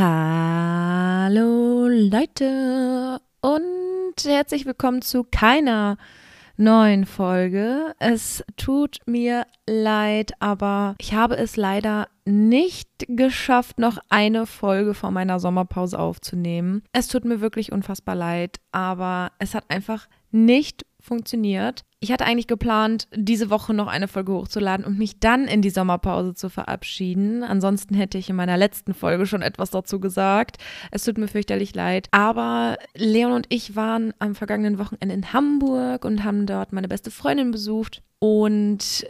Hallo Leute und herzlich willkommen zu keiner neuen Folge. Es tut mir leid, aber ich habe es leider nicht geschafft, noch eine Folge vor meiner Sommerpause aufzunehmen. Es tut mir wirklich unfassbar leid, aber es hat einfach nicht funktioniert. Ich hatte eigentlich geplant, diese Woche noch eine Folge hochzuladen und mich dann in die Sommerpause zu verabschieden. Ansonsten hätte ich in meiner letzten Folge schon etwas dazu gesagt. Es tut mir fürchterlich leid. Aber Leon und ich waren am vergangenen Wochenende in Hamburg und haben dort meine beste Freundin besucht. Und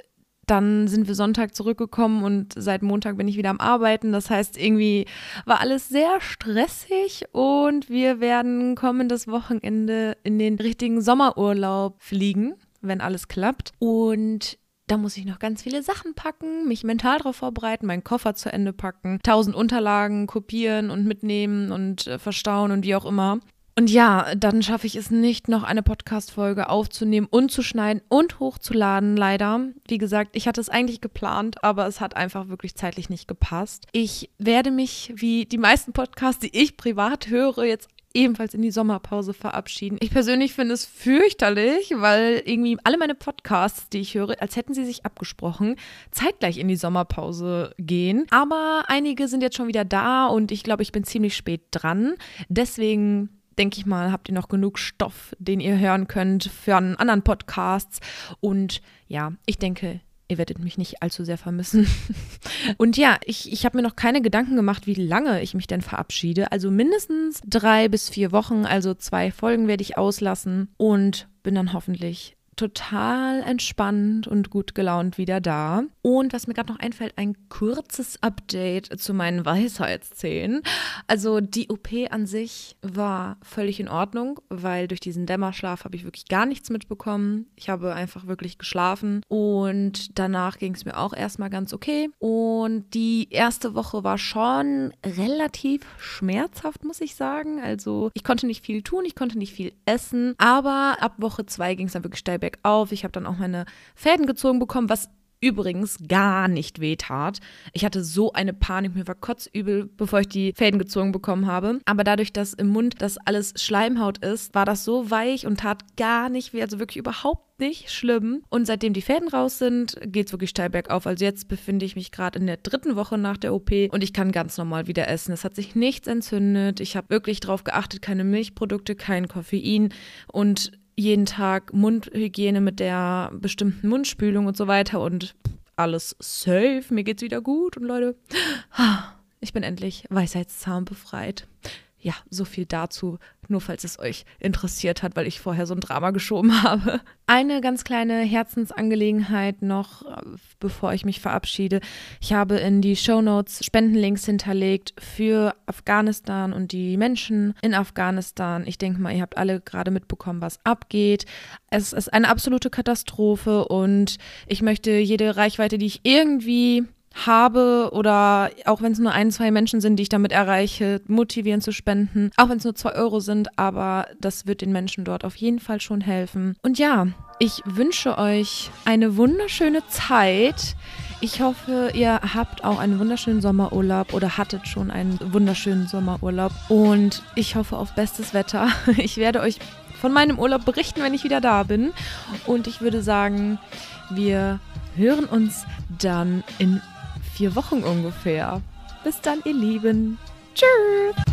dann sind wir Sonntag zurückgekommen und seit Montag bin ich wieder am Arbeiten. Das heißt, irgendwie war alles sehr stressig und wir werden kommendes Wochenende in den richtigen Sommerurlaub fliegen, wenn alles klappt. Und da muss ich noch ganz viele Sachen packen, mich mental darauf vorbereiten, meinen Koffer zu Ende packen, tausend Unterlagen kopieren und mitnehmen und äh, verstauen und wie auch immer. Und ja, dann schaffe ich es nicht, noch eine Podcast-Folge aufzunehmen und zu schneiden und hochzuladen, leider. Wie gesagt, ich hatte es eigentlich geplant, aber es hat einfach wirklich zeitlich nicht gepasst. Ich werde mich, wie die meisten Podcasts, die ich privat höre, jetzt ebenfalls in die Sommerpause verabschieden. Ich persönlich finde es fürchterlich, weil irgendwie alle meine Podcasts, die ich höre, als hätten sie sich abgesprochen, zeitgleich in die Sommerpause gehen. Aber einige sind jetzt schon wieder da und ich glaube, ich bin ziemlich spät dran. Deswegen denke ich mal, habt ihr noch genug Stoff, den ihr hören könnt für einen anderen Podcasts. Und ja, ich denke, ihr werdet mich nicht allzu sehr vermissen. Und ja, ich, ich habe mir noch keine Gedanken gemacht, wie lange ich mich denn verabschiede. Also mindestens drei bis vier Wochen, also zwei Folgen werde ich auslassen und bin dann hoffentlich total entspannt und gut gelaunt wieder da. Und was mir gerade noch einfällt, ein kurzes Update zu meinen Weisheitszähnen. Also die OP an sich war völlig in Ordnung, weil durch diesen Dämmerschlaf habe ich wirklich gar nichts mitbekommen. Ich habe einfach wirklich geschlafen und danach ging es mir auch erstmal ganz okay. Und die erste Woche war schon relativ schmerzhaft, muss ich sagen. Also ich konnte nicht viel tun, ich konnte nicht viel essen, aber ab Woche zwei ging es dann wirklich steil bergauf. Ich habe dann auch meine Fäden gezogen bekommen, was übrigens gar nicht wehtat. Ich hatte so eine Panik, mir war kotzübel, bevor ich die Fäden gezogen bekommen habe. Aber dadurch, dass im Mund das alles Schleimhaut ist, war das so weich und tat gar nicht weh, also wirklich überhaupt nicht schlimm. Und seitdem die Fäden raus sind, geht es wirklich steil bergauf. Also jetzt befinde ich mich gerade in der dritten Woche nach der OP und ich kann ganz normal wieder essen. Es hat sich nichts entzündet. Ich habe wirklich darauf geachtet, keine Milchprodukte, kein Koffein und jeden Tag Mundhygiene mit der bestimmten Mundspülung und so weiter und alles safe. Mir geht's wieder gut und Leute, ich bin endlich Weisheitszahn befreit ja, so viel dazu, nur falls es euch interessiert hat, weil ich vorher so ein Drama geschoben habe. Eine ganz kleine Herzensangelegenheit noch, bevor ich mich verabschiede. Ich habe in die Show Notes Spendenlinks hinterlegt für Afghanistan und die Menschen in Afghanistan. Ich denke mal, ihr habt alle gerade mitbekommen, was abgeht. Es ist eine absolute Katastrophe und ich möchte jede Reichweite, die ich irgendwie habe oder auch wenn es nur ein, zwei Menschen sind, die ich damit erreiche, motivieren zu spenden. Auch wenn es nur zwei Euro sind, aber das wird den Menschen dort auf jeden Fall schon helfen. Und ja, ich wünsche euch eine wunderschöne Zeit. Ich hoffe, ihr habt auch einen wunderschönen Sommerurlaub oder hattet schon einen wunderschönen Sommerurlaub. Und ich hoffe auf bestes Wetter. Ich werde euch von meinem Urlaub berichten, wenn ich wieder da bin. Und ich würde sagen, wir hören uns dann in vier Wochen ungefähr. Bis dann, ihr Lieben. Tschüss.